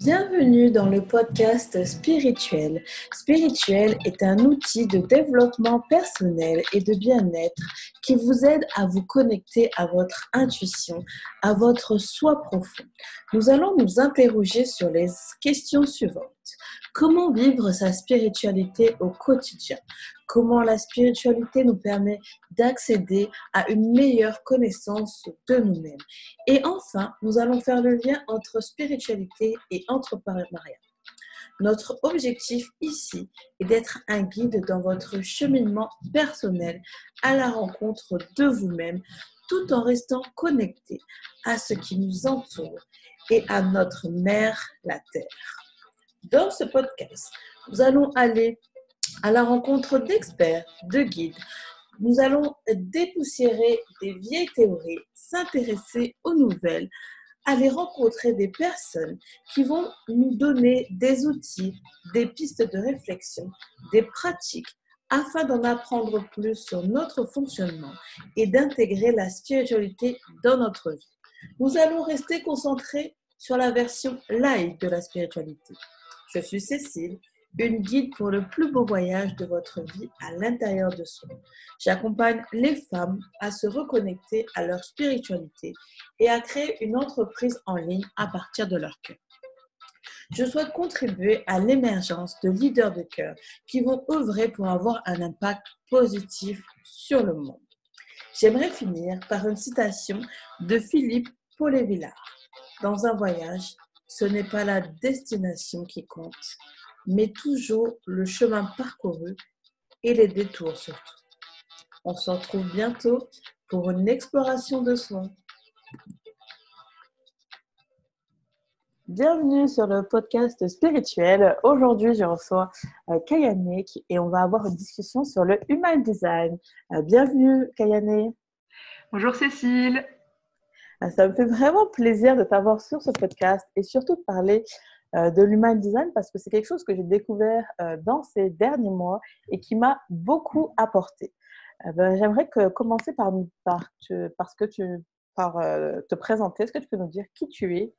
Bienvenue dans le podcast Spirituel. Spirituel est un outil de développement personnel et de bien-être qui vous aide à vous connecter à votre intuition, à votre soi profond. Nous allons nous interroger sur les questions suivantes. Comment vivre sa spiritualité au quotidien? Comment la spiritualité nous permet d'accéder à une meilleure connaissance de nous-mêmes? Et enfin, nous allons faire le lien entre spiritualité et entrepreneuriat. Notre objectif ici est d'être un guide dans votre cheminement personnel à la rencontre de vous-même tout en restant connecté à ce qui nous entoure et à notre mère, la Terre. Dans ce podcast, nous allons aller à la rencontre d'experts, de guides. Nous allons dépoussiérer des vieilles théories, s'intéresser aux nouvelles, aller rencontrer des personnes qui vont nous donner des outils, des pistes de réflexion, des pratiques afin d'en apprendre plus sur notre fonctionnement et d'intégrer la spiritualité dans notre vie. Nous allons rester concentrés sur la version light de la spiritualité. Je suis Cécile, une guide pour le plus beau voyage de votre vie à l'intérieur de soi. J'accompagne les femmes à se reconnecter à leur spiritualité et à créer une entreprise en ligne à partir de leur cœur. Je souhaite contribuer à l'émergence de leaders de cœur qui vont œuvrer pour avoir un impact positif sur le monde. J'aimerais finir par une citation de Philippe Paulet-Villard. Dans un voyage, ce n'est pas la destination qui compte, mais toujours le chemin parcouru et les détours surtout. On se retrouve bientôt pour une exploration de soi. Bienvenue sur le podcast spirituel. Aujourd'hui, je reçois euh, Kayane et on va avoir une discussion sur le human design. Euh, bienvenue Kayane. Bonjour Cécile. Ah, ça me fait vraiment plaisir de t'avoir sur ce podcast et surtout de parler euh, de l'human design parce que c'est quelque chose que j'ai découvert euh, dans ces derniers mois et qui m'a beaucoup apporté. Euh, ben, j'aimerais commencer par, par, parce que tu, par te présenter. Est-ce que tu peux nous dire qui tu es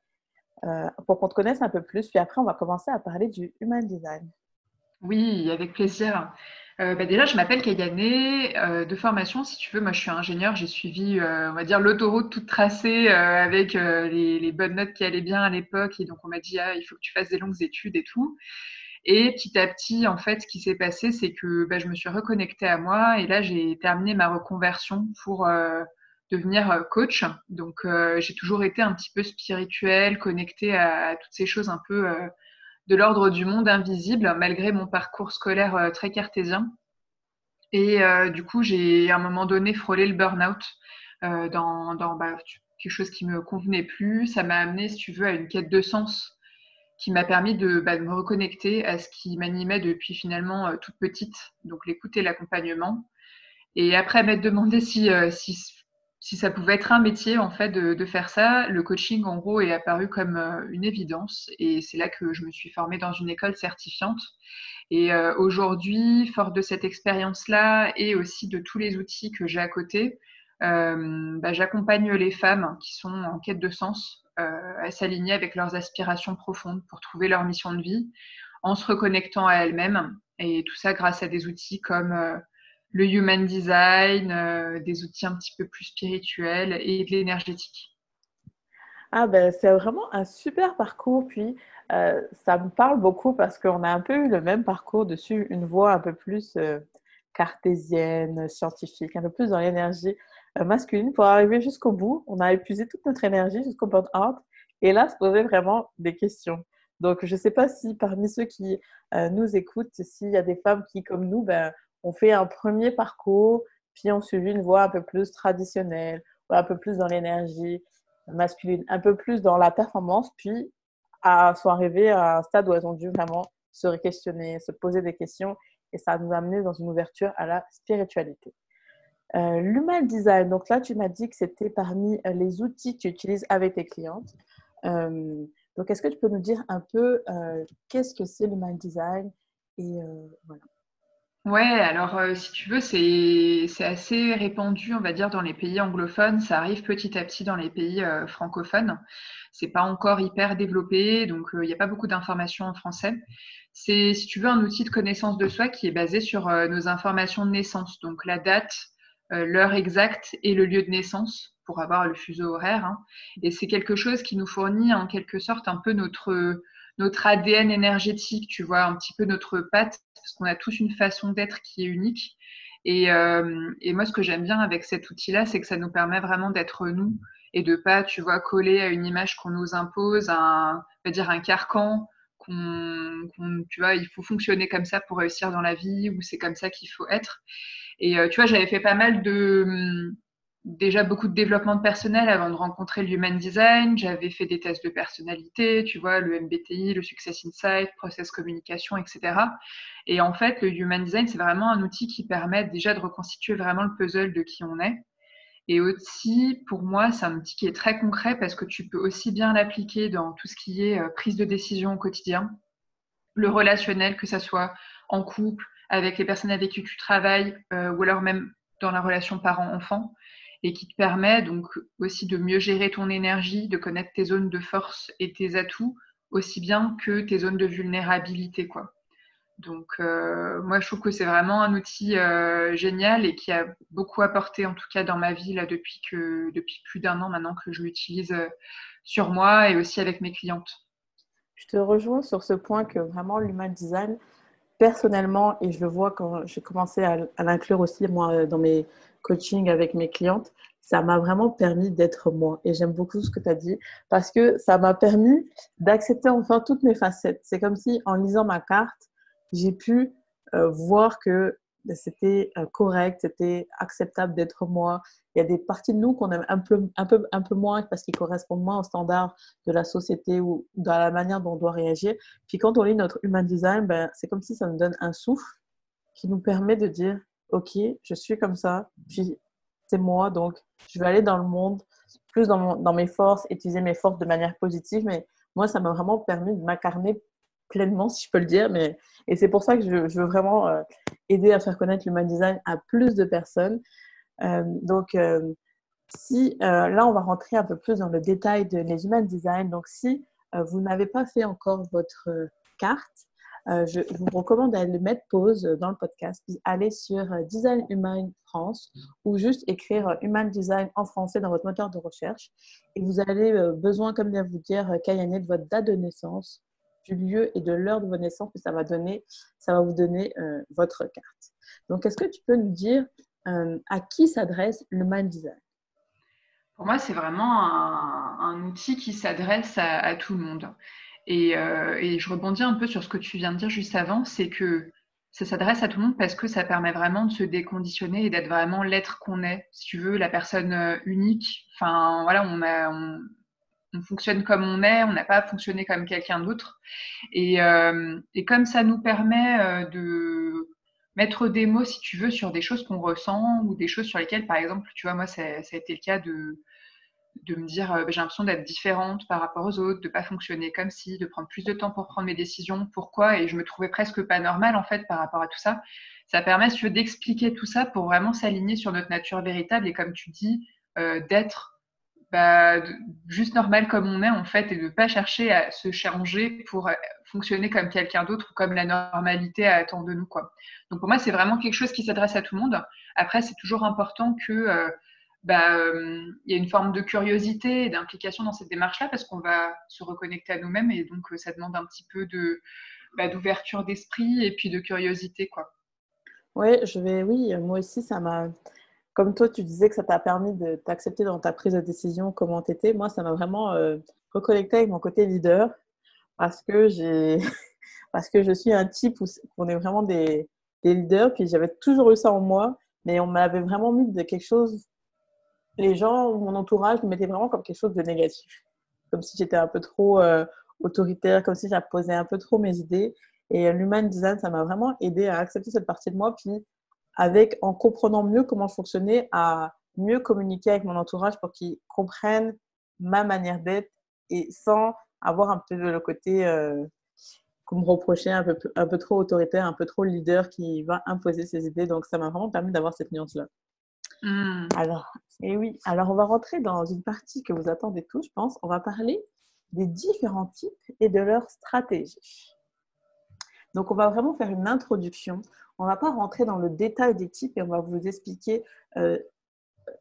pour qu'on te connaisse un peu plus? Puis après, on va commencer à parler du human design. Oui, avec plaisir. Euh, bah, déjà, je m'appelle Kayane, euh, de formation, si tu veux. Moi, je suis ingénieure. J'ai suivi, euh, on va dire, l'autoroute toute tracée avec les, bonnes notes qui allaient bien à l'époque. Et donc, on m'a dit, ah, il faut que tu fasses des longues études et tout. Et petit à petit, en fait, ce qui s'est passé, c'est que bah, je me suis reconnectée à moi. Et là, j'ai terminé ma reconversion pour devenir coach. Donc, j'ai toujours été un petit peu spirituelle, connectée à toutes ces choses un peu de l'ordre du monde invisible, malgré mon parcours scolaire euh, très cartésien. Et euh, du coup, j'ai à un moment donné frôlé le burn-out euh, dans, bah, quelque chose qui me convenait plus. Ça m'a amené, si tu veux, à une quête de sens qui m'a permis de, bah, me reconnecter à ce qui m'animait depuis finalement toute petite, donc l'écoute et l'accompagnement. Et après m'être demandé si, si si ça pouvait être un métier en fait de, faire ça, le coaching en gros est apparu comme euh, une évidence et c'est là que je me suis formée dans une école certifiante. Et euh, aujourd'hui, fort de cette expérience-là et aussi de tous les outils que j'ai à côté, euh, bah, j'accompagne les femmes qui sont en quête de sens à s'aligner avec leurs aspirations profondes pour trouver leur mission de vie en se reconnectant à elles-mêmes et tout ça grâce à des outils comme le human design, euh, des outils un petit peu plus spirituels et de l'énergétique. Ah ben c'est vraiment un super parcours, puis euh, ça me parle beaucoup parce qu'on a un peu eu le même parcours dessus, une voie un peu plus euh, cartésienne, scientifique, un peu plus dans l'énergie masculine pour arriver jusqu'au bout. On a épuisé toute notre énergie jusqu'au burn-out et là se poser vraiment des questions. Donc je ne sais pas si parmi ceux qui nous écoutent, s'il y a des femmes qui comme nous, ben, on fait un premier parcours, puis on suit une voie un peu plus traditionnelle, un peu plus dans l'énergie masculine, un peu plus dans la performance, puis à, sont arrivés à un stade où elles ont dû vraiment se questionner, se poser des questions, et ça nous a amené dans une ouverture à la spiritualité. Euh, L'human design, donc là, tu m'as dit que c'était parmi les outils que tu utilises avec tes clientes. Euh, donc, est-ce que tu peux nous dire un peu euh, qu'est-ce que c'est l'human design et voilà. Ouais, alors euh, si tu veux, c'est assez répandu, on va dire, dans les pays anglophones. Ça arrive petit à petit dans les pays euh, francophones. C'est pas encore hyper développé, donc euh, il n'y a pas beaucoup d'informations en français. C'est, si tu veux, un outil de connaissance de soi qui est basé sur nos informations de naissance, donc la date, l'heure exacte et le lieu de naissance pour avoir le fuseau horaire. Hein. Et c'est quelque chose qui nous fournit en quelque sorte un peu notre notre ADN énergétique, tu vois, un petit peu notre patte, parce qu'on a tous une façon d'être qui est unique. Et, euh, et moi, ce que j'aime bien avec cet outil-là, c'est que ça nous permet vraiment d'être nous et de pas, tu vois, coller à une image qu'on nous impose, un, on va dire un carcan, qu'on, tu vois, il faut fonctionner comme ça pour réussir dans la vie, ou c'est comme ça qu'il faut être. Et euh, tu vois, j'avais fait pas mal de, déjà beaucoup de développement de personnel avant de rencontrer l'Human Design. J'avais fait des tests de personnalité, tu vois, le MBTI, le Success Insight, Process Communication, etc. Et en fait, le Human Design, c'est vraiment un outil qui permet déjà de reconstituer vraiment le puzzle de qui on est. Et aussi, pour moi, c'est un outil qui est très concret parce que tu peux aussi bien l'appliquer dans tout ce qui est euh, prise de décision au quotidien, le relationnel, que ça soit en couple, avec les personnes avec qui tu travailles, euh, ou alors même dans la relation parent-enfant et qui te permet donc aussi de mieux gérer ton énergie, de connaître tes zones de force et tes atouts, aussi bien que tes zones de vulnérabilité. Quoi. Donc, euh, moi, je trouve que c'est vraiment un outil euh, génial et qui a beaucoup apporté, en tout cas dans ma vie, là, depuis, que, depuis plus d'un an maintenant que je l'utilise euh, sur moi et aussi avec mes clientes. Je te rejoins sur ce point que vraiment l'human design, personnellement, et je le vois quand j'ai commencé à, à l'inclure aussi, moi, dans mes coaching avec mes clientes, ça m'a vraiment permis d'être moi. Et j'aime beaucoup ce que tu as dit parce que ça m'a permis d'accepter enfin toutes mes facettes. C'est comme si en lisant ma carte, j'ai pu euh, voir que c'était euh, correct, c'était acceptable d'être moi. Il y a des parties de nous qu'on aime un peu, un peu, un peu moins parce qu'ils correspondent moins aux standards de la société ou dans la manière dont on doit réagir. Puis quand on lit notre human design, ben, c'est comme si ça nous donne un souffle qui nous permet de dire ok, je suis comme ça, puis c'est moi, donc je vais aller dans le monde plus dans, mes forces, utiliser mes forces de manière positive, mais moi, ça m'a vraiment permis de m'incarner pleinement, si je peux le dire, mais, et c'est pour ça que je, veux vraiment euh, aider à faire connaître l'human design à plus de personnes. Euh, donc, euh, si là, on va rentrer un peu plus dans le détail de les human design, donc si vous n'avez pas fait encore votre carte, euh, je, vous recommande d'aller mettre pause dans le podcast, puis aller sur euh, Design Human France ou juste écrire euh, Human Design en français dans votre moteur de recherche. Et vous avez besoin, comme vient vous dire Kayane, de votre date de naissance, du lieu et de l'heure de votre naissance, que ça va, donner, ça va vous donner votre carte. Donc, est-ce que tu peux nous dire à qui s'adresse le Human Design? Pour moi, c'est vraiment un, outil qui s'adresse à, tout le monde. Euh, et, je rebondis un peu sur ce que tu viens de dire juste avant, c'est que ça s'adresse à tout le monde parce que ça permet vraiment de se déconditionner et d'être vraiment l'être qu'on est. Si tu veux, la personne euh, unique. Enfin, voilà, on, fonctionne comme on est, on n'a pas fonctionné comme quelqu'un d'autre. Et, euh, comme ça nous permet de mettre des mots, si tu veux, sur des choses qu'on ressent ou des choses sur lesquelles, par exemple, tu vois, moi, ça a été le cas de de me dire euh, j'ai l'impression d'être différente par rapport aux autres, de pas fonctionner comme si, de prendre plus de temps pour prendre mes décisions, pourquoi? Et je me trouvais presque pas normale en fait par rapport à tout ça. Ça permet, si d'expliquer tout ça pour vraiment s'aligner sur notre nature véritable et comme tu dis, euh, d'être bah, juste normal comme on est en fait et de pas chercher à se changer pour euh, fonctionner comme quelqu'un d'autre ou comme la normalité attend de nous quoi. Donc pour moi c'est vraiment quelque chose qui s'adresse à tout le monde. Après c'est toujours important que bah, euh, il y a une forme de curiosité et d'implication dans cette démarche-là parce qu'on va se reconnecter à nous-mêmes et donc euh, ça demande un petit peu bah, d'ouverture d'esprit et puis de curiosité quoi. Oui, je vais oui, moi aussi ça m'a comme toi tu disais que ça t'a permis de t'accepter dans ta prise de décision comment tu étais, moi ça m'a vraiment euh, reconnecté avec mon côté leader parce que j'ai parce que je suis un type où on est vraiment des, des leaders puis j'avais toujours eu ça en moi mais on m'avait vraiment mis de quelque chose les gens ou mon entourage me mettaient vraiment comme quelque chose de négatif. Comme si j'étais un peu trop euh, autoritaire, comme si j'imposais un peu trop mes idées. Et euh, l'human design, ça m'a vraiment aidé à accepter cette partie de moi. Puis, avec, en comprenant mieux comment je fonctionnais, à mieux communiquer avec mon entourage pour qu'ils comprennent ma manière d'être et sans avoir un peu le côté euh, vous me reprochez un peu, un peu trop autoritaire, un peu trop leader qui va imposer ses idées. Donc, ça m'a vraiment permis d'avoir cette nuance-là. Hmm. Alors, et oui, alors on va rentrer dans une partie que vous attendez tous, je pense. On va parler des différents types et de leur stratégie. Donc, on va vraiment faire une introduction. On ne va pas rentrer dans le détail des types et on va vous expliquer euh,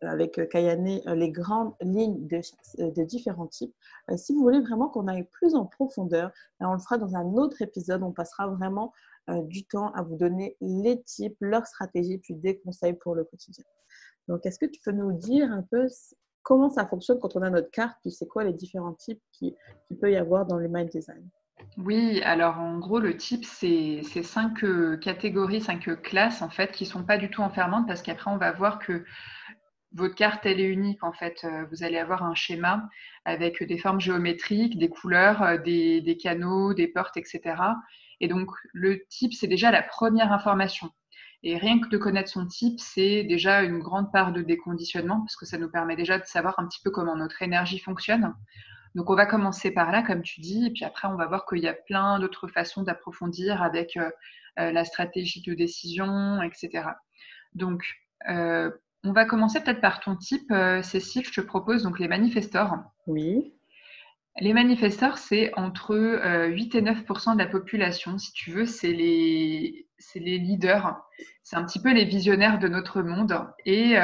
avec Kayane euh, les grandes lignes de, euh, différents types. si vous voulez vraiment qu'on aille plus en profondeur, on le fera dans un autre épisode. On passera vraiment du temps à vous donner les types, leurs stratégies, puis des conseils pour le quotidien. Donc, est-ce que tu peux nous dire un peu comment ça fonctionne quand on a notre carte, puis c'est quoi les différents types qu'il qui peut y avoir dans le mind design? Oui, alors en gros, le type, c'est cinq euh, catégories, cinq euh, classes en fait, qui ne sont pas du tout enfermantes parce qu'après, on va voir que votre carte, elle est unique en fait. Euh, vous allez avoir un schéma avec des formes géométriques, des couleurs, des, des canaux, des portes, etc. Et donc, le type, c'est déjà la première information. Et rien que de connaître son type, c'est déjà une grande part de déconditionnement parce que ça nous permet déjà de savoir un petit peu comment notre énergie fonctionne. Donc on va commencer par là, comme tu dis, et puis après on va voir qu'il y a plein d'autres façons d'approfondir avec euh, euh, la stratégie de décision, etc. Donc euh, on va commencer peut-être par ton type, Cécile, je te propose donc les manifestors. Oui. Les manifestors, c'est entre 8 et 9% de la population, si tu veux, c'est les, les leaders, c'est un petit peu les visionnaires de notre monde, et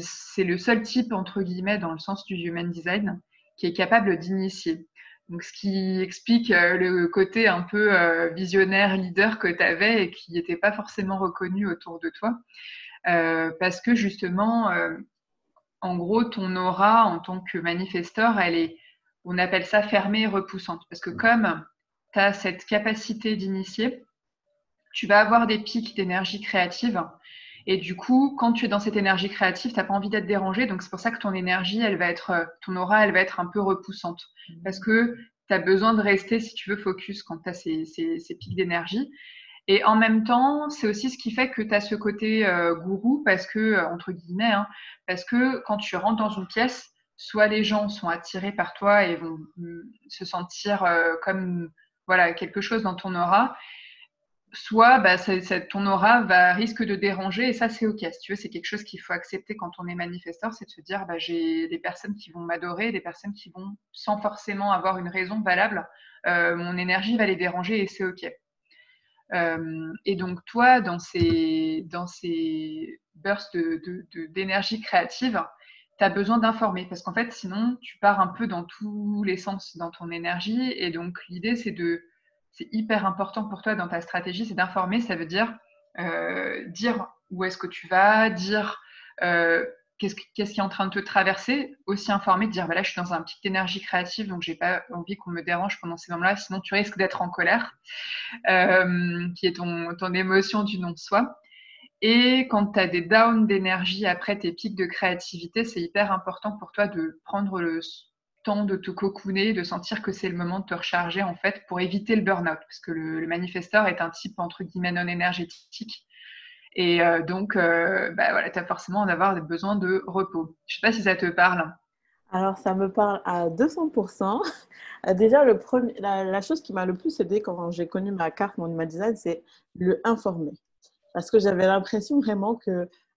c'est le seul type, entre guillemets, dans le sens du human design, qui est capable d'initier. Donc, ce qui explique euh, le côté un peu euh, visionnaire, leader que tu avais et qui n'était pas forcément reconnu autour de toi. Euh, parce que justement, en gros, ton aura en tant que manifesteur, elle est, on appelle ça fermée et repoussante. Parce que comme tu as cette capacité d'initier, tu vas avoir des pics d'énergie créative et du coup, quand tu es dans cette énergie créative, tu n'as pas envie d'être dérangé. Donc, c'est pour ça que ton énergie, elle va être, ton aura, elle va être un peu repoussante. Parce que tu as besoin de rester, si tu veux, focus quand tu as ces, ces, pics d'énergie. Et en même temps, c'est aussi ce qui fait que tu as ce côté euh, gourou, parce que, euh, entre guillemets, hein, parce que quand tu rentres dans une pièce, soit les gens sont attirés par toi et vont mm, se sentir comme voilà quelque chose dans ton aura, soit bah, ton aura va risque de déranger et ça c'est ok. Si tu veux, c'est quelque chose qu'il faut accepter quand on est manifesteur, c'est de se dire bah, j'ai des personnes qui vont m'adorer, des personnes qui vont sans forcément avoir une raison valable, euh, mon énergie va les déranger et c'est ok. Euh, et donc toi, dans ces, dans ces bursts d'énergie de, créative, besoin d'informer parce qu'en fait, sinon, tu pars un peu dans tous les sens dans ton énergie. Et donc, l'idée, c'est de c'est hyper important pour toi dans ta stratégie, c'est d'informer. Ça veut dire euh, dire où est-ce que tu vas, dire euh, qu'est-ce, qui est en train de te traverser, aussi informer, dire voilà, je suis dans un petite énergie créative, donc j'ai pas envie qu'on me dérange pendant ces moments-là, sinon tu risques d'être en colère, euh, qui est ton, ton émotion du non-soi. Et quand tu as des downs d'énergie après tes pics de créativité, c'est hyper important pour toi de prendre le temps de te cocooner, de sentir que c'est le moment de te recharger en fait pour éviter le burn-out. Parce que le, manifesteur est un type entre guillemets non énergétique. Et euh, donc, euh, bah, voilà, tu as forcément avoir besoin de repos. Je ne sais pas si ça te parle. Alors, ça me parle à 200%. Déjà, le premier, la, chose qui m'a le plus aidé quand j'ai connu ma carte, mon design, c'est le informer. Parce que j'avais l'impression vraiment que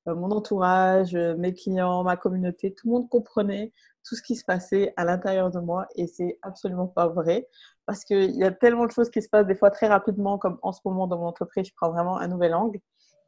euh, mon entourage, mes clients, ma communauté, tout le monde comprenait tout ce qui se passait à l'intérieur de moi et c'est absolument pas vrai parce qu'il y a tellement de choses qui se passent des fois très rapidement comme en ce moment dans mon entreprise, je prends vraiment un nouvel angle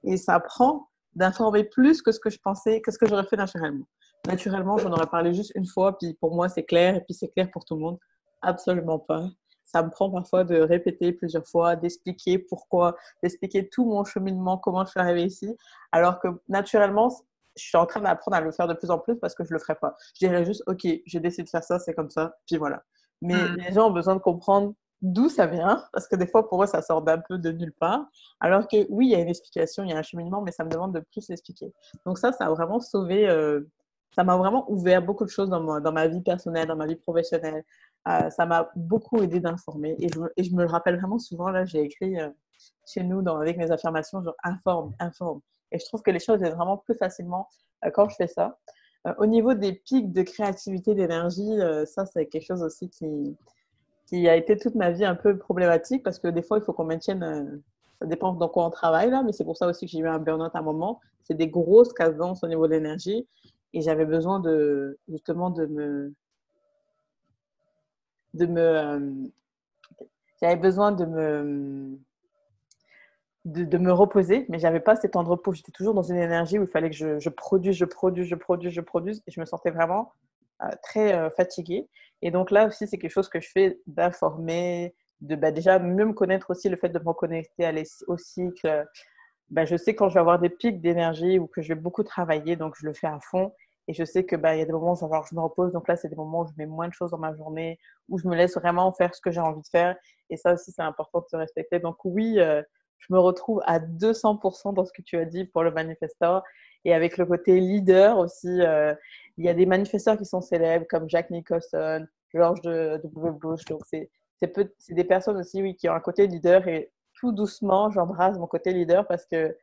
et ça prend d'informer plus que ce que je pensais, que ce que j'aurais fait naturellement. Naturellement, j'en aurais parlé juste une fois, puis pour moi c'est clair et puis c'est clair pour tout le monde. Absolument pas. Ça me prend parfois de répéter plusieurs fois, d'expliquer pourquoi, d'expliquer tout mon cheminement, comment je suis arrivée ici, alors que naturellement, je suis en train d'apprendre à le faire de plus en plus parce que je le ferai pas. Je dirais juste, OK, j'ai décidé de faire ça, c'est comme ça, puis voilà. Mais mm. les gens ont besoin de comprendre d'où ça vient, parce que des fois, pour eux, ça sort d'un peu de nulle part. Alors que oui, il y a une explication, il y a un cheminement, mais ça me demande de plus l'expliquer. Donc ça, ça a vraiment sauvé, euh, ça m'a vraiment ouvert beaucoup de choses dans ma, dans ma vie personnelle, dans ma vie professionnelle. Euh, ça m'a beaucoup aidé d'informer. Et je, me le rappelle vraiment souvent, là, j'ai écrit euh, chez nous avec mes affirmations, genre informe, informe. Et je trouve que les choses viennent vraiment plus facilement euh, quand je fais ça. Au niveau des pics de créativité, d'énergie, ça, c'est quelque chose aussi qui, a été toute ma vie un peu problématique parce que des fois, il faut qu'on maintienne. Ça dépend dans quoi on travaille là, mais c'est pour ça aussi que j'ai eu un burn-out à un moment. C'est des grosses cadences au niveau de l'énergie et j'avais besoin de justement de me de me j'avais besoin de me de, me reposer, mais j'avais pas ces temps de repos. J'étais toujours dans une énergie où il fallait que je, produise, je produise, je produise, je produise, et je me sentais vraiment euh, très euh, fatiguée. Et donc là aussi, c'est quelque chose que je fais d'informer, de bah, déjà mieux me connaître aussi, le fait de me reconnecter à au cycle. Bah, je sais quand je vais avoir des pics d'énergie ou que je vais beaucoup travailler, donc je le fais à fond. Et je sais que bah, y a des moments où je me repose. Donc là, c'est des moments où je mets moins de choses dans ma journée, où je me laisse vraiment faire ce que j'ai envie de faire. Et ça aussi, c'est important de se respecter. Donc oui, euh, je me retrouve à 200% dans ce que tu as dit pour le manifesteur. Et avec le côté leader aussi, euh, il y a des manifesteurs qui sont célèbres comme Jack Nicholson, George de W. Bush. Donc c'est des personnes aussi oui, qui ont un côté leader. Et tout doucement, j'embrasse mon côté leader parce que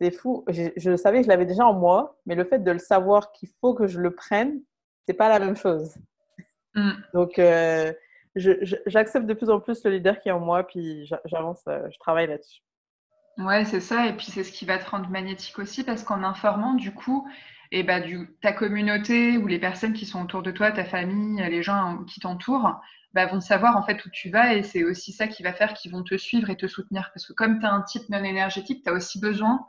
c'est fou. Je, savais que je l'avais déjà en moi, mais le fait de le savoir qu'il faut que je le prenne, c'est pas la même chose. Mm. Donc, euh, j'accepte de plus en plus le leader qui est en moi, puis j'avance, euh, je travaille là-dessus. Ouais, c'est ça. Et puis, c'est ce qui va te rendre magnétique aussi, parce qu'en informant, du coup, et bah, ta communauté ou les personnes qui sont autour de toi, ta famille, les gens qui t'entourent, bah, vont savoir en fait où tu vas et c'est aussi ça qui va faire qu'ils vont te suivre et te soutenir. Parce que comme tu as un type non énergétique, tu as aussi besoin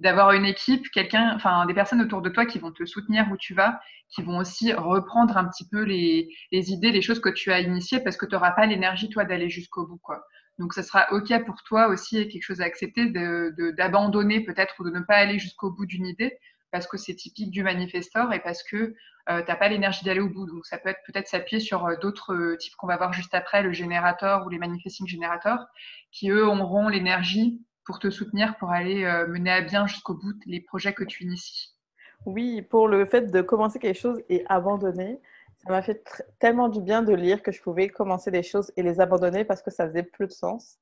d'avoir une équipe, quelqu'un, enfin des personnes autour de toi qui vont te soutenir où tu vas, qui vont aussi reprendre un petit peu les, les idées, les choses que tu as initiées parce que tu n'auras pas l'énergie toi d'aller jusqu'au bout. quoi. Donc ça sera OK pour toi aussi quelque chose à accepter d'abandonner de, peut-être ou de ne pas aller jusqu'au bout d'une idée parce que c'est typique du manifestor et parce que euh, tu n'as pas l'énergie d'aller au bout. Donc ça peut être peut-être s'appuyer sur euh, d'autres euh, types qu'on va voir juste après, le générateur ou les manifesting générateurs, qui eux auront l'énergie pour te soutenir, pour aller mener à bien jusqu'au bout les projets que tu inities. Oui, pour le fait de commencer quelque chose et abandonner, ça m'a fait tellement du bien de lire que je pouvais commencer des choses et les abandonner parce que ça faisait plus de sens.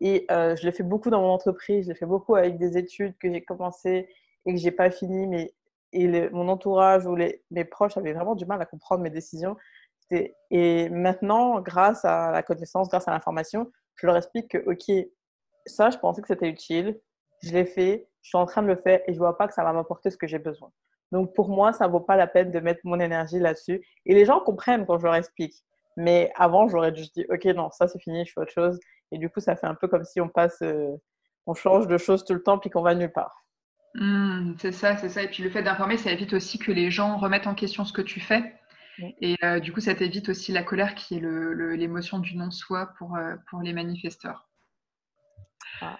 Et je l'ai fait beaucoup dans mon entreprise, je l'ai fait beaucoup avec des études que j'ai commencé et que j'ai pas fini, mais et mon entourage ou mes proches avaient vraiment du mal à comprendre mes décisions. Et maintenant, grâce à la connaissance, grâce à l'information, je leur explique que, OK, ça, je pensais que c'était utile, je l'ai fait, je suis en train de le faire et je vois pas que ça va m'apporter ce que j'ai besoin. Donc, pour moi, ça vaut pas la peine de mettre mon énergie là-dessus. Et les gens comprennent quand je leur explique. Mais avant, j'aurais juste dit, OK, non, ça c'est fini, je fais autre chose. Et du coup, ça fait un peu comme si on passe, euh, on change de choses tout le temps puis qu'on va nulle part. Mmh, c'est ça, c'est ça. Et puis le fait d'informer, ça évite aussi que les gens remettent en question ce que tu fais. Et euh, du coup, ça t'évite aussi la colère qui est l'émotion du non-soi pour, euh, pour les manifesteurs. Ah.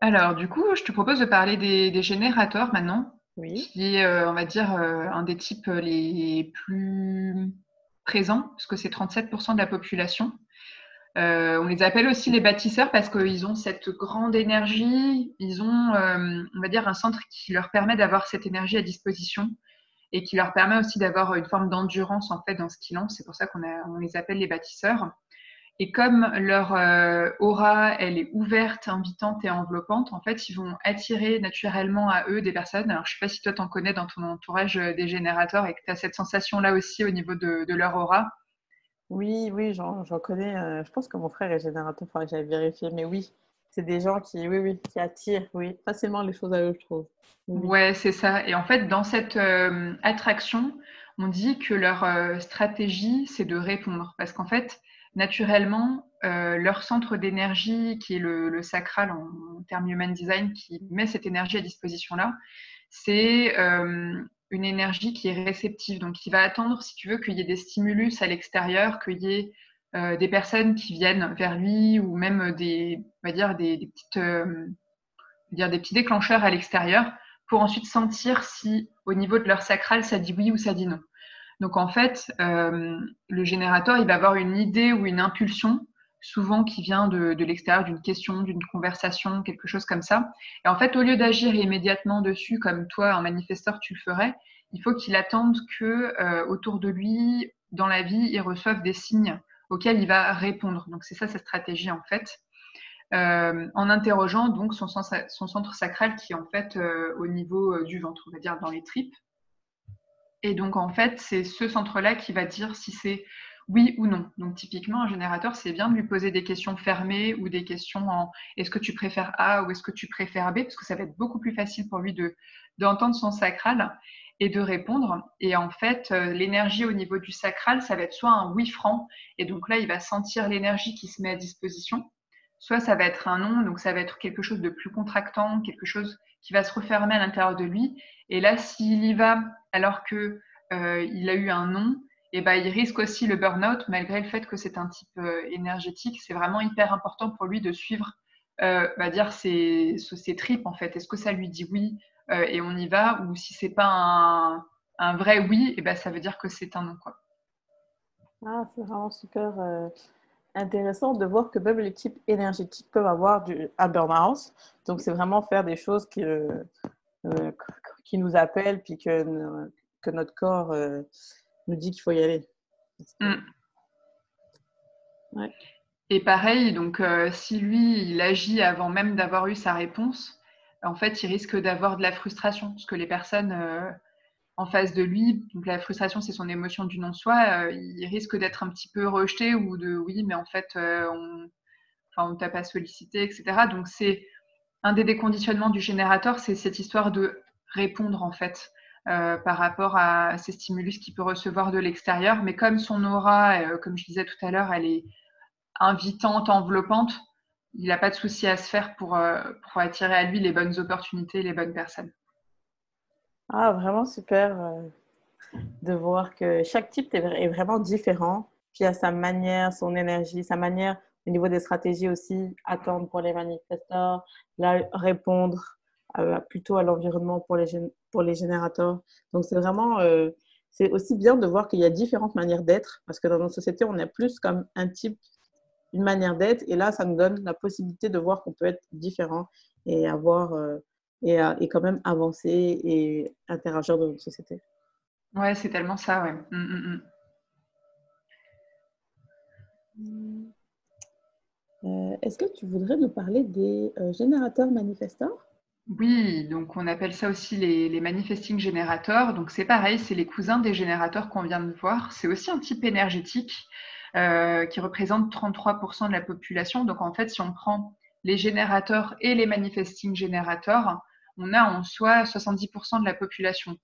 Alors, du coup, je te propose de parler des, générateurs maintenant, oui. qui est, euh, on va dire, un des types les plus présents, parce que c'est 37% de la population. Euh, on les appelle aussi les bâtisseurs parce qu'ils ont cette grande énergie, ils ont, euh, on va dire, un centre qui leur permet d'avoir cette énergie à disposition et qui leur permet aussi d'avoir une forme d'endurance en fait dans ce qu'ils ont. C'est pour ça qu'on on les appelle les bâtisseurs. Et comme leur euh, aura, elle est ouverte, invitante et enveloppante, en fait, ils vont attirer naturellement à eux des personnes. Alors, je ne sais pas si toi, tu en connais dans ton entourage des générateurs et que tu as cette sensation-là aussi au niveau de, de leur aura. Oui, oui, j'en connais. Euh, je pense que mon frère est générateur, enfin, j'avais vérifié, mais oui, c'est des gens qui, oui, oui, qui attirent, oui, facilement les choses à eux, je trouve. Ouais, c'est ça. Et en fait, dans cette euh, attraction, on dit que leur euh, stratégie, c'est de répondre. Parce qu'en fait, naturellement, leur centre d'énergie, qui est le, sacral en, en, termes human design, qui met cette énergie à disposition-là, c'est une énergie qui est réceptive, donc qui va attendre, si tu veux, qu'il y ait des stimulus à l'extérieur, qu'il y ait euh, des personnes qui viennent vers lui ou même des, on va dire des, petites, euh, petits déclencheurs à l'extérieur pour ensuite sentir si au niveau de leur sacral ça dit oui ou ça dit non. Donc en fait, euh, le générateur il va avoir une idée ou une impulsion souvent qui vient de, de l'extérieur d'une question, d'une conversation, quelque chose comme ça. Et en fait, au lieu d'agir immédiatement dessus, comme toi, en manifesteur, tu le ferais, il faut qu'il attende que euh, autour de lui, dans la vie, il reçoive des signes auxquels il va répondre. Donc c'est ça sa stratégie en fait. Euh, en interrogeant donc son, son, centre sacral qui est en fait euh, au niveau du ventre, on va dire dans les tripes. Et donc en fait, c'est ce centre-là qui va dire si c'est oui ou non. Donc typiquement, un générateur, c'est bien de lui poser des questions fermées ou des questions en est-ce que tu préfères A ou est-ce que tu préfères B, parce que ça va être beaucoup plus facile pour lui de d'entendre son sacral et de répondre. Et en fait, euh, l'énergie au niveau du sacral, ça va être soit un oui franc, et donc là, il va sentir l'énergie qui se met à disposition, soit ça va être un non, donc ça va être quelque chose de plus contractant, quelque chose qui va se refermer à l'intérieur de lui. Et là, s'il y va alors que euh, il a eu un non, et ben, il risque aussi le burn-out malgré le fait que c'est un type euh, énergétique. C'est vraiment hyper important pour lui de suivre, euh, va dire ses, ses tripes en fait. Est-ce que ça lui dit oui euh, et on y va, ou si c'est pas un, un, vrai oui, et ben, ça veut dire que c'est un non quoi. Ah, c'est vraiment super intéressant de voir que même les types énergétiques peuvent avoir du, un burn-out. Donc, c'est vraiment faire des choses qui, qui nous appellent, puis que, que notre corps nous dit qu'il faut y aller. Mm. Et pareil, donc euh, si lui, il agit avant même d'avoir eu sa réponse, en fait, il risque d'avoir de la frustration, parce que les personnes euh, en face de lui, donc la frustration, c'est son émotion du non-soi, euh, il risque d'être un petit peu rejeté ou de oui, mais en fait, on enfin, on t'a pas sollicité, etc. Donc c'est un des déconditionnements du générateur, c'est cette histoire de répondre en fait. Euh, par rapport à ces stimulus qu'il peut recevoir de l'extérieur. Mais comme son aura, euh, comme je disais tout à l'heure, elle est invitante, enveloppante, il n'a pas de souci à se faire pour, euh, attirer à lui les bonnes opportunités, les bonnes personnes. Ah, vraiment super de voir que chaque type est vraiment différent, puis à sa manière, son énergie, sa manière au niveau des stratégies aussi, attendre pour les manifestants, répondre plutôt à l'environnement pour les, pour les générateurs. Donc, c'est vraiment, euh, c'est aussi bien de voir qu'il y a différentes manières d'être, parce que dans notre société, on est plus comme un type, une manière d'être, et là, ça nous donne la possibilité de voir qu'on peut être différent et avoir, euh, et, et, quand même avancer et interagir dans notre société. Ouais, c'est tellement ça, ouais. Hum, hum. Euh, est-ce que tu voudrais nous parler des générateurs manifestants? Oui, donc on appelle ça aussi les, manifesting générateurs. Donc c'est pareil, c'est les cousins des générateurs qu'on vient de voir. C'est aussi un type énergétique euh, qui représente 33% de la population. Donc en fait, si on prend les générateurs et les manifesting générateurs, on a en soi 70% de la population.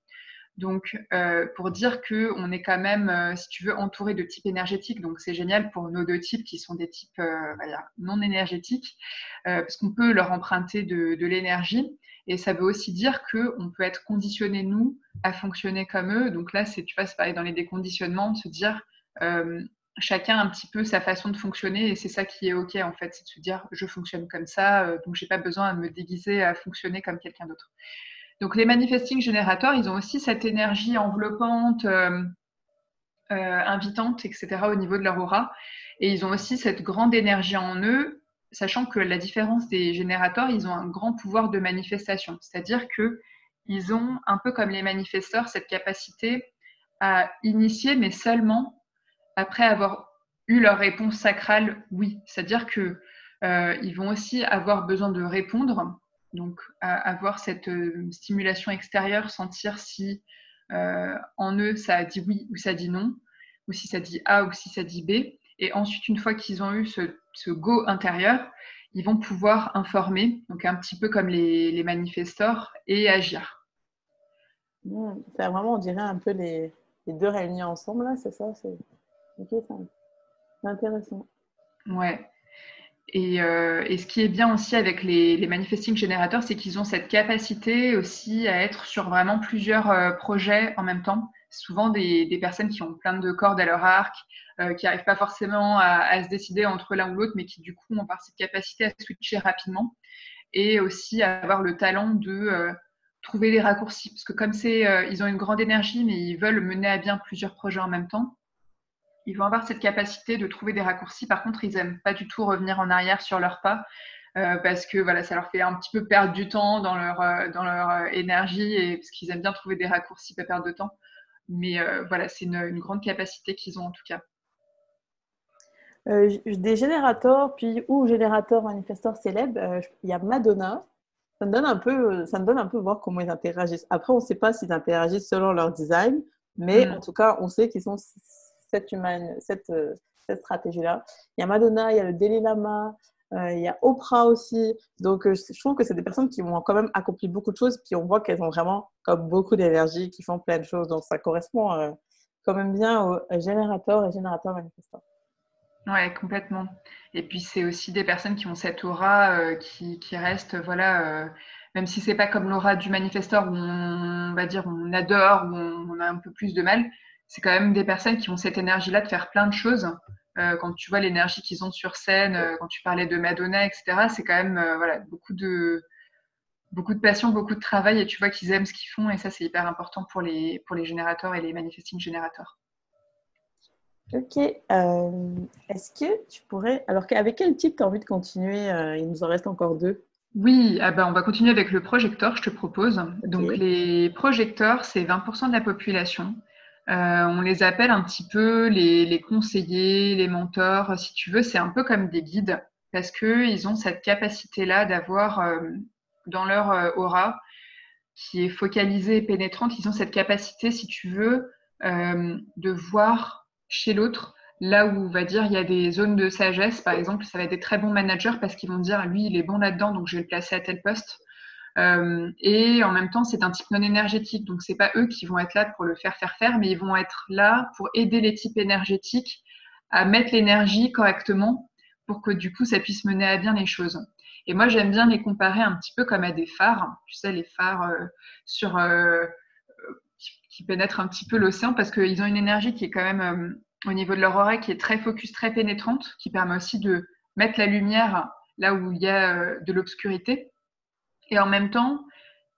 Donc, euh, pour dire qu'on est quand même, euh, si tu veux, entouré de types énergétiques. Donc, c'est génial pour nos deux types qui sont des types euh, non énergétiques, parce qu'on peut leur emprunter de, l'énergie. Et ça veut aussi dire qu'on peut être conditionné, nous, à fonctionner comme eux. Donc là, c'est, tu vois, c'est pareil dans les déconditionnements, de se dire, chacun un petit peu sa façon de fonctionner. Et c'est ça qui est OK, en fait, c'est de se dire, je fonctionne comme ça, donc j'ai pas besoin de me déguiser à fonctionner comme quelqu'un d'autre. Donc les manifesting générateurs, ils ont aussi cette énergie enveloppante, euh, euh, invitante, etc. au niveau de leur aura. Et ils ont aussi cette grande énergie en eux, sachant que la différence des générateurs, ils ont un grand pouvoir de manifestation. C'est-à-dire qu'ils ont, un peu comme les manifesteurs, cette capacité à initier, mais seulement après avoir eu leur réponse sacrale oui. C'est-à-dire qu'ils euh, vont aussi avoir besoin de répondre donc, avoir cette euh, stimulation extérieure, sentir si euh, en eux ça dit oui ou ça dit non, ou si ça dit A ou si ça dit B. Et ensuite, une fois qu'ils ont eu ce, go intérieur, ils vont pouvoir informer, donc un petit peu comme les, les manifestors, et agir. Mmh, c'est vraiment, on dirait un peu les, deux réunis ensemble, là, c'est ça C'est intéressant. Ouais. Euh, et, ce qui est bien aussi avec les, manifesting générateurs, c'est qu'ils ont cette capacité aussi à être sur vraiment plusieurs euh, projets en même temps. Souvent des, personnes qui ont plein de cordes à leur arc, euh, qui n'arrivent pas forcément à, se décider entre l'un ou l'autre, mais qui du coup ont par cette capacité à switcher rapidement et aussi à avoir le talent de trouver les raccourcis. Parce que comme c'est, ils ont une grande énergie, mais ils veulent mener à bien plusieurs projets en même temps ils vont avoir cette capacité de trouver des raccourcis. Par contre, ils n'aiment pas du tout revenir en arrière sur leurs pas euh, parce que voilà, ça leur fait un petit peu perdre du temps dans leur, euh, dans leur euh, énergie et parce qu'ils aiment bien trouver des raccourcis, pas perdre de temps. Mais voilà, c'est une, grande capacité qu'ils ont en tout cas. des générateurs, puis ou générateurs manifesteurs célèbres, il y a Madonna. Ça me donne un peu, ça me donne un peu voir comment ils interagissent. Après, on ne sait pas s'ils interagissent selon leur design, mais mm. en tout cas, on sait qu'ils sont cette, cette, cette stratégie-là. Il y a Madonna, il y a le Dalai Lama, il y a Oprah aussi. Donc, je trouve que c'est des personnes qui ont quand même accompli beaucoup de choses, puis on voit qu'elles ont vraiment comme beaucoup d'énergie, qui font plein de choses. Donc, ça correspond quand même bien aux générateurs et générateurs manifestants. Ouais, complètement. Et puis c'est aussi des personnes qui ont cette aura euh, qui, qui, reste, voilà, euh, même si c'est pas comme l'aura du manifesteur où on, va dire on adore, où on, a un peu plus de mal, c'est quand même des personnes qui ont cette énergie-là de faire plein de choses. Euh, quand tu vois l'énergie qu'ils ont sur scène, quand tu parlais de Madonna, etc., c'est quand même voilà beaucoup de beaucoup de passion, beaucoup de travail, et tu vois qu'ils aiment ce qu'ils font, et ça c'est hyper important pour les pour les générateurs et les manifesting générateurs. Ok. Euh, est-ce que tu pourrais. Alors, avec quel type tu as envie de continuer euh, Il nous en reste encore deux. Oui, ah ben, on va continuer avec le projecteur, je te propose. Donc, les projecteurs, c'est 20% de la population. Euh, on les appelle un petit peu les, conseillers, les mentors, si tu veux. C'est un peu comme des guides parce qu'ils ont cette capacité-là d'avoir dans leur aura qui est focalisée et pénétrante, ils ont cette capacité, si tu veux, de voir chez l'autre, là où va dire il y a des zones de sagesse, par exemple, ça va être des très bons managers parce qu'ils vont dire lui il est bon là-dedans, donc je vais le placer à tel poste. Euh, et en même temps, c'est un type non énergétique, donc c'est pas eux qui vont être là pour le faire faire faire, mais ils vont être là pour aider les types énergétiques à mettre l'énergie correctement pour que du coup ça puisse mener à bien les choses. Et moi j'aime bien les comparer un petit peu comme à des phares, tu sais les phares euh, sur euh, qui pénètrent un petit peu l'océan parce qu'ils ont une énergie qui est quand même au niveau de leur oreille qui est très focus, très pénétrante, qui permet aussi de mettre la lumière là où il y a de l'obscurité et en même temps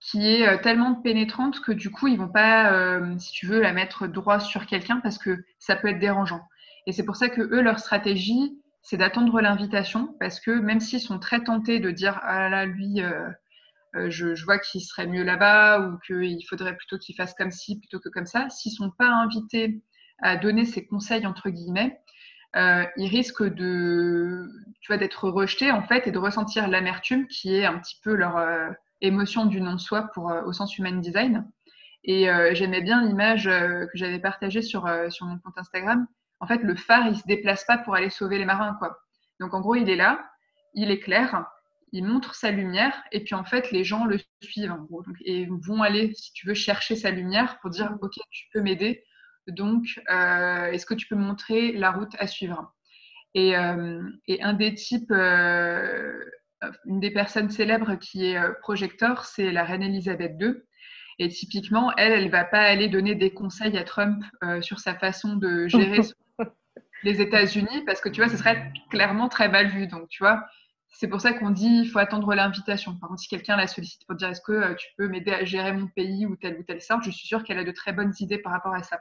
qui est euh, tellement pénétrante que du coup ils vont pas, si tu veux, la mettre droit sur quelqu'un parce que ça peut être dérangeant. Et c'est pour ça que eux leur stratégie c'est d'attendre l'invitation parce que même s'ils sont très tentés de dire ah là lui euh, je, vois qu'il serait mieux là-bas ou qu'il faudrait plutôt qu'il fasse comme ci plutôt que comme ça, s'ils sont pas invités à donner ces conseils entre guillemets, euh, ils risquent de, tu vois, d'être rejetés en fait et de ressentir l'amertume qui est un petit peu leur euh, émotion du non-soi pour au sens human design. Et j'aimais bien l'image que j'avais partagée sur sur mon compte Instagram. En fait, le phare, il se déplace pas pour aller sauver les marins, quoi. Donc en gros, il est là, il éclaire, il montre sa lumière et puis en fait les gens le suivent en gros et vont aller si tu veux chercher sa lumière pour dire ok tu peux m'aider donc euh, est-ce que tu peux montrer la route à suivre? Et, euh, un des types euh, une des personnes célèbres qui est projecteur c'est la reine Elisabeth II et typiquement elle elle va pas aller donner des conseils à Trump sur sa façon de gérer les États-Unis parce que tu vois ce serait clairement très mal vu donc tu vois c'est pour ça qu'on dit il faut attendre l'invitation. Par contre, si quelqu'un la sollicite pour dire est-ce que euh, tu peux m'aider à gérer mon pays ou telle ou telle sorte, je suis sûre qu'elle a de très bonnes idées par rapport à ça.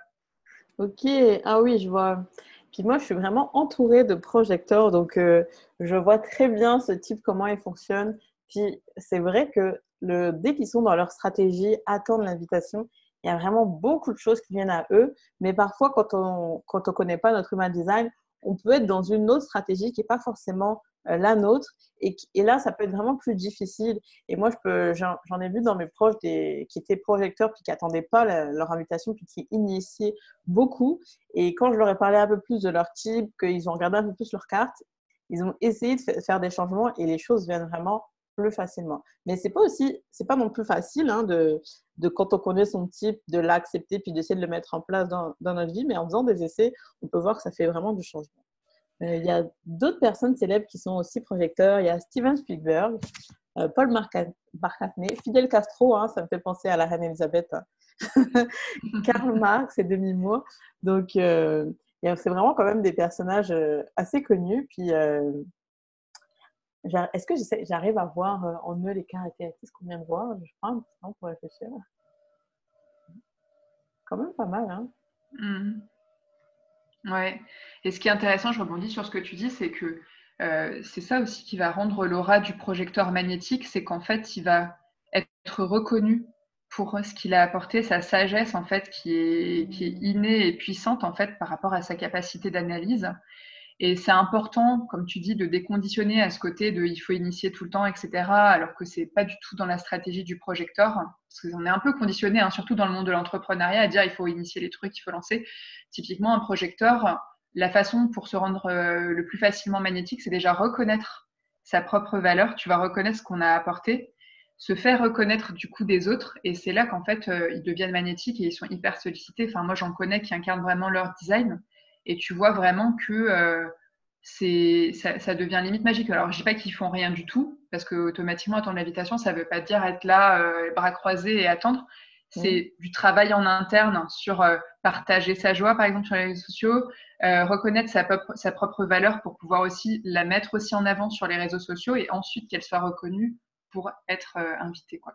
Ok, ah oui, je vois. Puis moi, je suis vraiment entourée de projecteurs, donc euh, je vois très bien ce type, comment il fonctionne. Puis c'est vrai que le, dès qu'ils sont dans leur stratégie, attendre l'invitation, il y a vraiment beaucoup de choses qui viennent à eux. Mais parfois, quand on quand on connaît pas notre human design, on peut être dans une autre stratégie qui n'est pas forcément la nôtre. Et, et, là, ça peut être vraiment plus difficile. Et moi, j'en ai vu dans mes proches des, qui étaient projecteurs puis qui n'attendaient pas leur invitation puis qui initiaient beaucoup. Et quand je leur ai parlé un peu plus de leur type, qu'ils ont regardé un peu plus leurs cartes, ils ont essayé de faire des changements et les choses viennent vraiment plus facilement. Mais c'est pas aussi, c'est pas non plus facile hein, de, de, quand on connaît son type, de l'accepter puis d'essayer de le mettre en place dans, notre vie. Mais en faisant des essais, on peut voir que ça fait vraiment du changement. Euh, il y a d'autres personnes célèbres qui sont aussi projecteurs. Il y a Steven Spielberg, euh, Paul McCartney, Fidel Castro, hein, ça me fait penser à la reine Elisabeth, hein. Karl Marx et Demi Moore. Donc, euh, c'est vraiment quand même des personnages assez connus. Puis, est-ce que j'arrive à voir en eux les caractéristiques qu'on vient de voir? Je prends un petit temps pour réfléchir. Quand même pas mal, hein mmh. Ouais. Et ce qui est intéressant, je rebondis sur ce que tu dis, c'est que euh, c'est ça aussi qui va rendre l'aura du projecteur magnétique, c'est qu'en fait, il va être reconnu pour ce qu'il a apporté, sa sagesse en fait, qui est, qui est innée et puissante en fait par rapport à sa capacité d'analyse. Et c'est important, comme tu dis, de déconditionner à ce côté de il faut initier tout le temps, etc. Alors que c'est pas du tout dans la stratégie du projecteur. Parce qu'on est un peu conditionné, hein, surtout dans le monde de l'entrepreneuriat, à dire il faut initier les trucs, il faut lancer. Typiquement, un projecteur, la façon pour se rendre euh, le plus facilement magnétique, c'est déjà reconnaître sa propre valeur. Tu vas reconnaître ce qu'on a apporté, se faire reconnaître du coup des autres, et c'est là qu'en fait euh, ils deviennent magnétiques et ils sont hyper sollicités. Enfin, moi j'en connais qui incarnent vraiment leur design, et tu vois vraiment que euh, c'est ça, devient limite magique. Alors je dis pas qu'ils font rien du tout, parce que automatiquement attendre l'invitation, ça veut pas dire être là, bras croisés et attendre. C'est du travail en interne sur partager sa joie, par exemple, sur les réseaux sociaux, euh, reconnaître sa, sa, propre valeur pour pouvoir aussi la mettre aussi en avant sur les réseaux sociaux et ensuite qu'elle soit reconnue pour être euh, invitée. Quoi.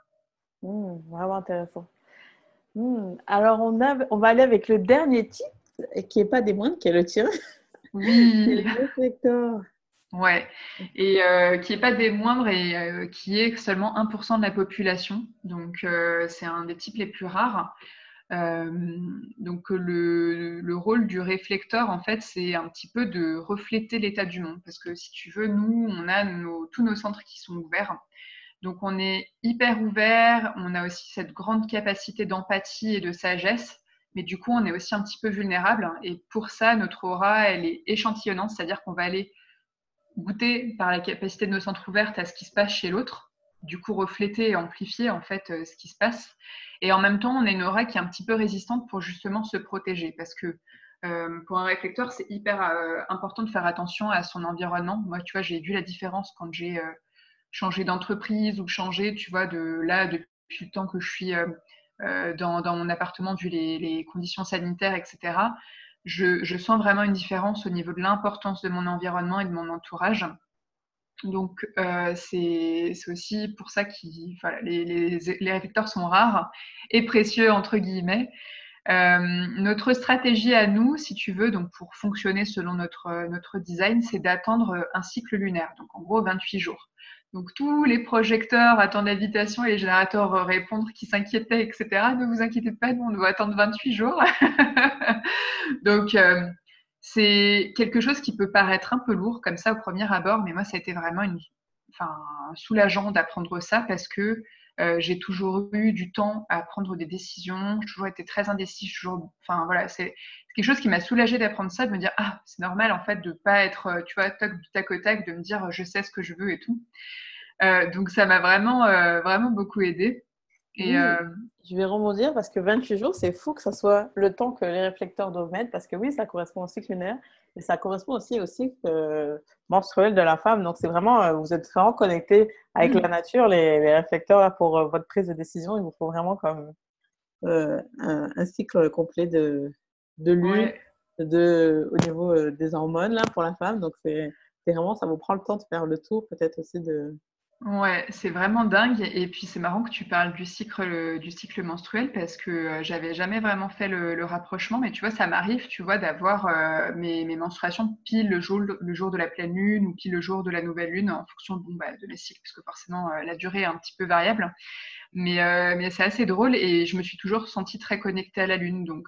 Mmh, vraiment intéressant. Mmh. Alors, on, a, on va aller avec le dernier type, qui n'est pas des moindres, qui est le tien. Oui. le. Ouais, et euh, qui n'est pas des moindres et qui est seulement 1% de la population. Donc, c'est un des types les plus rares. Euh, donc le, le, rôle du réflecteur, en fait, c'est un petit peu de refléter l'état du monde. Parce que si tu veux, nous, on a nos, tous nos centres qui sont ouverts. Donc on est hyper ouvert, on a aussi cette grande capacité d'empathie et de sagesse, mais du coup on est aussi un petit peu vulnérable. Et pour ça, notre aura, elle est échantillonnante, c'est-à-dire qu'on va aller goûter par la capacité de nos centres ouverts à ce qui se passe chez l'autre, du coup refléter et amplifier en fait euh, ce qui se passe. Et en même temps, on a une aura qui est un petit peu résistante pour justement se protéger. Parce que euh, pour un réflecteur, c'est hyper euh, important de faire attention à son environnement. Moi, tu vois, j'ai vu la différence quand j'ai changé d'entreprise ou changé, tu vois, de là, depuis le temps que je suis dans, mon appartement, vu les, conditions sanitaires, etc. Je, sens vraiment une différence au niveau de l'importance de mon environnement et de mon entourage. Donc, euh, c'est aussi pour ça que les, les, réflecteurs sont rares et précieux, entre guillemets. Euh, notre stratégie à nous, si tu veux, donc pour fonctionner selon notre, notre design, c'est d'attendre un cycle lunaire, donc en gros 28 jours. Donc tous les projecteurs attendent l'invitation et les générateurs répondre qui s'inquiétaient, etc. Ne vous inquiétez pas, nous on doit attendre 28 jours. donc euh, c'est quelque chose qui peut paraître un peu lourd comme ça au premier abord, mais moi, ça a été vraiment une, enfin, soulageant d'apprendre ça parce que euh, j'ai toujours eu du temps à prendre des décisions, j'ai toujours été très indécis, toujours, enfin voilà, c'est quelque chose qui m'a soulagée d'apprendre ça, de me dire ah c'est normal en fait de pas être, euh, tu vois, tac, du tac au tac, de me dire je sais ce que je veux et tout. Euh, donc ça m'a vraiment vraiment beaucoup aidé. Et euh, Je vais rebondir parce que 28 jours, c'est fou que ce soit le temps que les réflecteurs doivent mettre parce que oui, ça correspond au cycle lunaire et ça correspond aussi au cycle euh, menstruel de la femme. Donc, c'est vraiment, euh, vous êtes vraiment connecté avec la nature, les, réflecteurs, là, pour votre prise de décision. Il vous faut vraiment comme un, cycle complet de, de lune, de, au niveau des hormones là, pour la femme. Donc, c'est vraiment, ça vous prend le temps de faire le tour, peut-être aussi de, Ouais, c'est vraiment dingue. Et puis c'est marrant que tu parles du cycle, du cycle menstruel parce que euh, j'avais jamais vraiment fait le, rapprochement. Mais tu vois, ça m'arrive, tu vois, d'avoir euh, mes, menstruations pile le jour, le jour de la pleine lune ou pile le jour de la nouvelle lune en fonction bah, de mes cycles, parce que forcément euh, la durée est un petit peu variable. Mais, mais c'est assez drôle et je me suis toujours sentie très connectée à la lune. Donc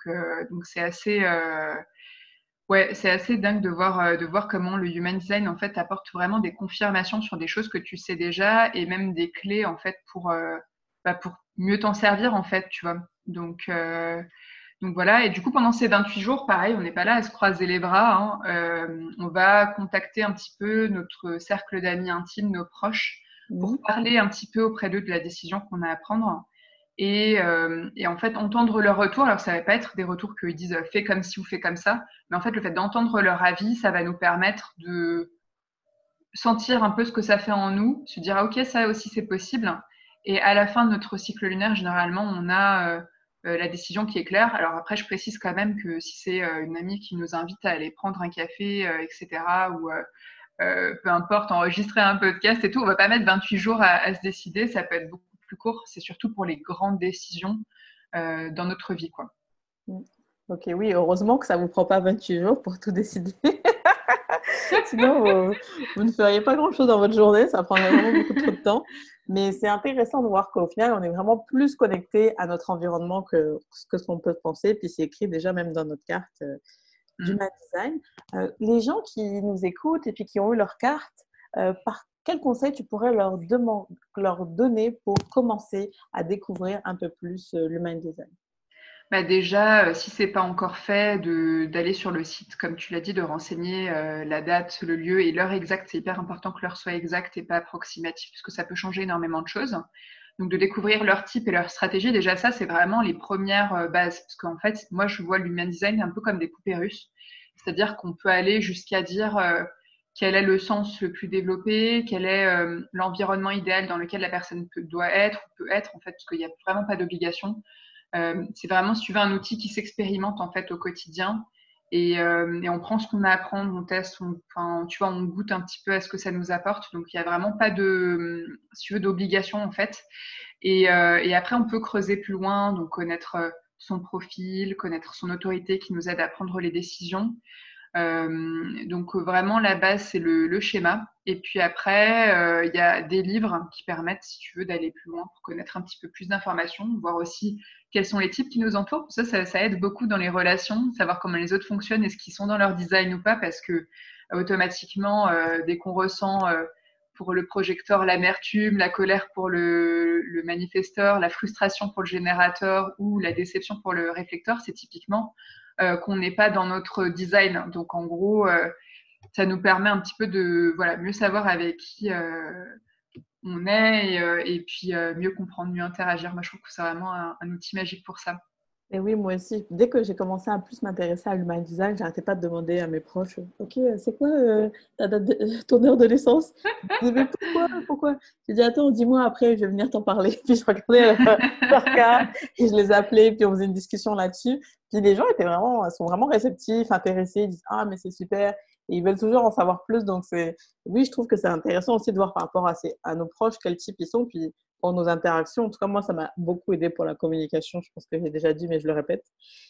donc c'est assez Ouais, c'est assez dingue de voir, euh, de voir comment le human design en fait apporte vraiment des confirmations sur des choses que tu sais déjà et même des clés en fait pour, euh, bah, pour mieux t'en servir en fait, tu vois. Donc, euh, donc voilà. Et du coup, pendant ces 28 jours, pareil, on n'est pas là à se croiser les bras. Hein. on va contacter un petit peu notre cercle d'amis intimes, nos proches, pour mmh. parler un petit peu auprès d'eux de la décision qu'on a à prendre. Euh, et, en fait entendre leur retour. Alors ça va pas être des retours qu'ils disent euh, fais comme ci ou fais comme ça, mais en fait le fait d'entendre leur avis, ça va nous permettre de sentir un peu ce que ça fait en nous, se dire ah, ok ça aussi c'est possible. Et à la fin de notre cycle lunaire, généralement on a euh, la décision qui est claire. Alors après je précise quand même que si c'est une amie qui nous invite à aller prendre un café, etc. ou peu importe, enregistrer un podcast et tout, on va pas mettre 28 jours à, à se décider, ça peut être beaucoup plus court, c'est surtout pour les grandes décisions euh, dans notre vie. Quoi. Mm. Ok, oui, heureusement que ça ne vous prend pas 28 jours pour tout décider. Sinon, vous, ne feriez pas grand-chose dans votre journée, ça prendrait vraiment beaucoup trop de temps. Mais c'est intéressant de voir qu'au final, on est vraiment plus connecté à notre environnement que ce que qu'on peut penser. Puis c'est écrit déjà même dans notre carte euh, du mm. Design. Euh, les gens qui nous écoutent et puis qui ont eu leur carte, par quel conseil tu pourrais leur, leur donner pour commencer à découvrir un peu plus l'human design? Bah déjà, si ce n'est pas encore fait, d'aller sur le site, comme tu l'as dit, de renseigner la date, le lieu et l'heure exacte. C'est hyper important que l'heure soit exacte et pas approximative, puisque ça peut changer énormément de choses. Donc, de découvrir leur type et leur stratégie, déjà, ça, c'est vraiment les premières euh, bases. Parce qu'en fait, moi, je vois l'human design un peu comme des poupées russes. C'est-à-dire qu'on peut aller jusqu'à dire euh, quel est le sens le plus développé, quel est euh, l'environnement idéal dans lequel la personne doit être ou peut être, en fait, parce qu'il n'y a vraiment pas d'obligation. c'est vraiment, si tu veux, un outil qui s'expérimente, en fait, au quotidien. Et, et, on prend ce qu'on a à apprendre, on teste, on, enfin, tu vois, on goûte un petit peu à ce que ça nous apporte. Donc, il n'y a vraiment pas de, si tu veux, d'obligation en fait. Et, euh, et, après, on peut creuser plus loin, donc connaître euh, son profil, connaître son autorité qui nous aide à prendre les décisions. Euh, donc vraiment la base c'est le, schéma et puis après euh, il y a des livres qui permettent si tu veux d'aller plus loin pour connaître un petit peu plus d'informations voir aussi quels sont les types qui nous entourent. Ça, ça, aide beaucoup dans les relations, savoir comment les autres fonctionnent, est-ce qu'ils sont dans leur design ou pas, parce que euh, automatiquement, euh, dès qu'on ressent euh, pour le projecteur l'amertume, la colère pour le, manifesteur, la frustration pour le générateur ou la déception pour le réflecteur, c'est typiquement qu'on n'est pas dans notre design. Donc en gros, ça nous permet un petit peu de voilà, mieux savoir avec qui on est euh, et, puis euh, mieux comprendre, mieux interagir. Moi, je trouve que c'est vraiment un, outil magique pour ça. Et oui, moi aussi. Dès que j'ai commencé à plus m'intéresser à l'human design, j'arrêtais pas de demander à mes proches Ok, c'est quoi euh, ton heure de naissance Je mais pourquoi Pourquoi J'ai dit Attends, dis-moi après, je vais venir t'en parler. Puis je regardais leur cas et je les appelais, puis on faisait une discussion là-dessus. Puis les gens étaient vraiment, sont vraiment réceptifs, intéressés. Ils disent Ah, mais c'est super ils veulent toujours en savoir plus. Donc, c'est, oui, je trouve que c'est intéressant aussi de voir par rapport à, ces, à nos proches quel type ils sont. Puis, nos interactions, en tout cas, moi, ça m'a beaucoup aidé pour la communication. Je pense que j'ai déjà dit, mais je le répète.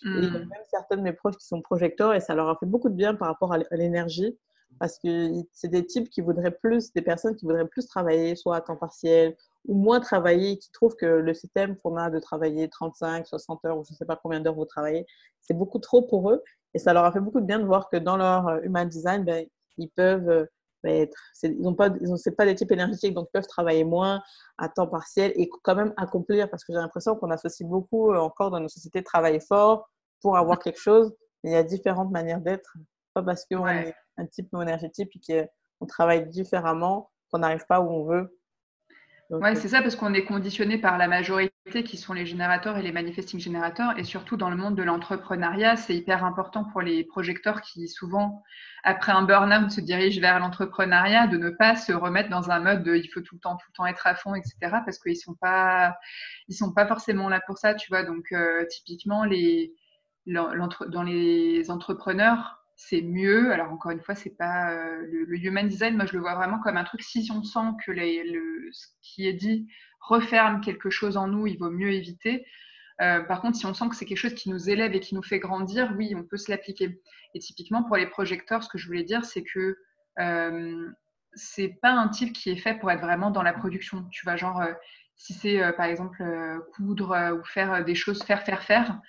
Et il y a hmm. même certains de mes proches qui sont projecteurs et ça leur a fait beaucoup de bien par rapport à l'énergie. Parce que c'est des types qui voudraient plus, des personnes qui voudraient plus travailler, soit à temps partiel ou moins travailler, qui trouvent que le système qu'on a de travailler 35, 60 heures ou je ne sais pas combien d'heures vous travaillez, c'est beaucoup trop pour eux. Et ça leur a fait beaucoup de bien de voir que dans leur euh, human design, ben, ils peuvent euh, être, ils n'ont pas, ils ont, pas des types énergétiques, donc ils peuvent travailler moins à temps partiel et quand même accomplir, parce que j'ai l'impression qu'on associe beaucoup euh, encore dans nos sociétés travailler fort pour avoir quelque chose, mais il y a différentes manières d'être. Pas parce qu'on est un type non énergétique et qu'on travaille différemment, qu'on n'arrive pas où on veut, oui, euh, c'est ça, parce qu'on est conditionné par la majorité qui sont les générateurs et les manifesting générateurs. Et surtout dans le monde de l'entrepreneuriat, c'est hyper important pour les projecteurs qui, souvent, après un burn-out, se dirigent vers l'entrepreneuriat, de ne pas se remettre dans un mode de il faut tout le temps, tout le temps être à fond, etc. Parce qu'ils ne sont, pas, ils sont pas forcément là pour ça, tu vois. Donc, euh, typiquement, les, dans les entrepreneurs, c'est mieux. Alors encore une fois, c'est pas euh, le, human design. Moi, je le vois vraiment comme un truc. Si on sent que le, ce qui est dit referme quelque chose en nous, il vaut mieux éviter. Euh, par contre, si on sent que c'est quelque chose qui nous élève et qui nous fait grandir, oui, on peut se l'appliquer. Et typiquement pour les projecteurs, ce que je voulais dire, c'est que euh, c'est pas un type qui est fait pour être vraiment dans la production. Tu vois, genre euh, si c'est par exemple coudre ou faire des choses, faire, faire, faire,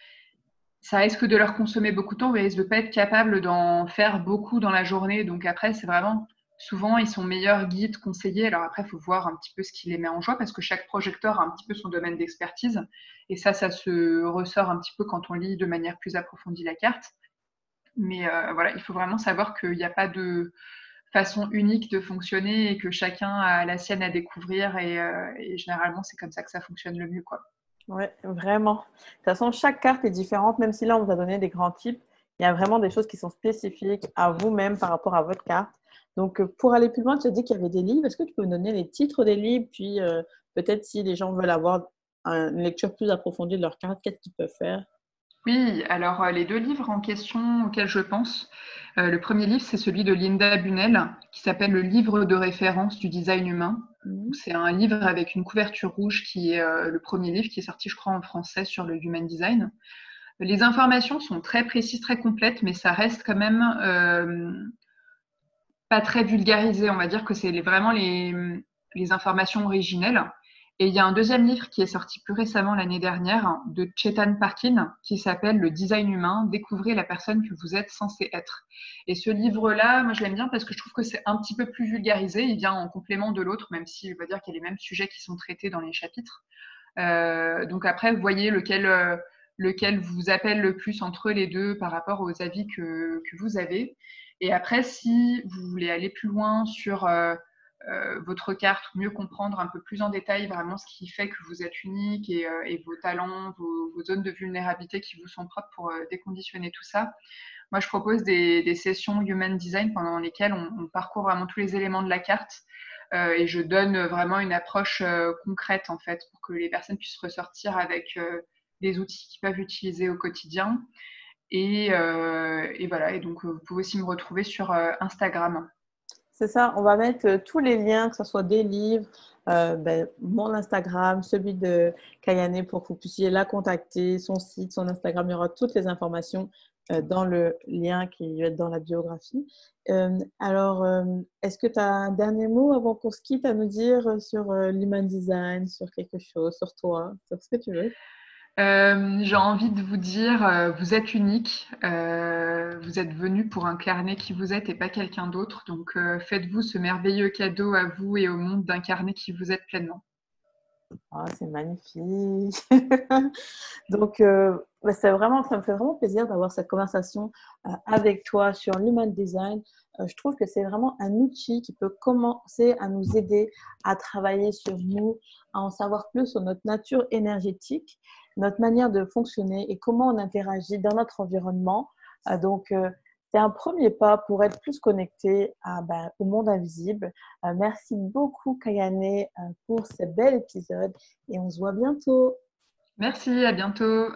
ça risque de leur consommer beaucoup de temps, ils risquent de pas être capables d'en faire beaucoup dans la journée. Donc après, c'est vraiment, souvent, ils sont meilleurs guides, conseillers. Alors après, il faut voir un petit peu ce qui les met en joie, parce que chaque projecteur a un petit peu son domaine d'expertise. Et ça, ça se ressort un petit peu quand on lit de manière plus approfondie la carte. Mais euh, voilà, il faut vraiment savoir qu'il n'y a pas de façon unique de fonctionner et que chacun a la sienne à découvrir. Et, euh, et généralement, c'est comme ça que ça fonctionne le mieux. quoi. Oui, vraiment. De toute façon, chaque carte est différente, même si là, on vous a donné des grands types. Il y a vraiment des choses qui sont spécifiques à vous-même par rapport à votre carte. Donc, euh, pour aller plus loin, tu as dit qu'il y avait des livres. Est-ce que tu peux me donner les titres des livres Puis, euh, peut-être si les gens veulent avoir une lecture plus approfondie de leur carte, qu'est-ce qu'ils peuvent faire? Oui, alors euh, les deux livres en question auxquels je pense. le premier livre, c'est celui de Linda Bunel, qui s'appelle Le livre de référence du design humain. Mhm. C'est un livre avec une couverture rouge qui est euh, le premier livre qui est sorti, je crois, en français sur le Human Design. Les informations sont très précises, très complètes, mais ça reste quand même euh, pas très vulgarisé. On va dire que c'est vraiment les, informations originelles. Et il y a un deuxième livre qui est sorti plus récemment l'année dernière de Chetan Parkin qui s'appelle Le design humain, découvrez la personne que vous êtes censé être. Et ce livre-là, moi je l'aime bien parce que je trouve que c'est un petit peu plus vulgarisé. Il vient en complément de l'autre, même si je va dire qu'il y a les mêmes sujets qui sont traités dans les chapitres. Euh, donc après, vous voyez lequel, euh, lequel vous appelle le plus entre les deux par rapport aux avis que, que vous avez. Et après, si vous voulez aller plus loin sur euh, votre carte, mieux comprendre un peu plus en détail vraiment ce qui fait que vous êtes unique et, euh, vos talents, vos, zones de vulnérabilité qui vous sont propres pour euh, déconditionner tout ça. Moi, je propose des, sessions Human Design pendant lesquelles on, parcourt vraiment tous les éléments de la carte et je donne vraiment une approche concrète en fait pour que les personnes puissent ressortir avec des outils qu'ils peuvent utiliser au quotidien. Et, voilà, et donc vous pouvez aussi me retrouver sur Instagram. C'est ça, on va mettre euh, tous les liens, que ce soit des livres, euh, ben, mon Instagram, celui de Kayane pour que vous puissiez la contacter, son site, son Instagram. Il y aura toutes les informations euh, dans le lien qui va être dans la biographie. alors, est-ce que tu as un dernier mot avant qu'on se quitte à nous dire sur l'human design, sur quelque chose, sur toi, sur ce que tu veux? Euh, j'ai envie de vous dire, euh, vous êtes unique, euh, vous êtes venu pour incarner qui vous êtes et pas quelqu'un d'autre. Donc faites-vous ce merveilleux cadeau à vous et au monde d'incarner qui vous êtes pleinement. Oh, c'est magnifique. Donc, bah, c'est vraiment, ça me fait vraiment plaisir d'avoir cette conversation avec toi sur l'human design. je trouve que c'est vraiment un outil qui peut commencer à nous aider à travailler sur nous, à en savoir plus sur notre nature énergétique notre manière de fonctionner et comment on interagit dans notre environnement. Euh, donc, euh, c'est un premier pas pour être plus connecté ben, au monde invisible. Euh, merci beaucoup, Kayane, pour ce bel épisode et on se voit bientôt. Merci, à bientôt.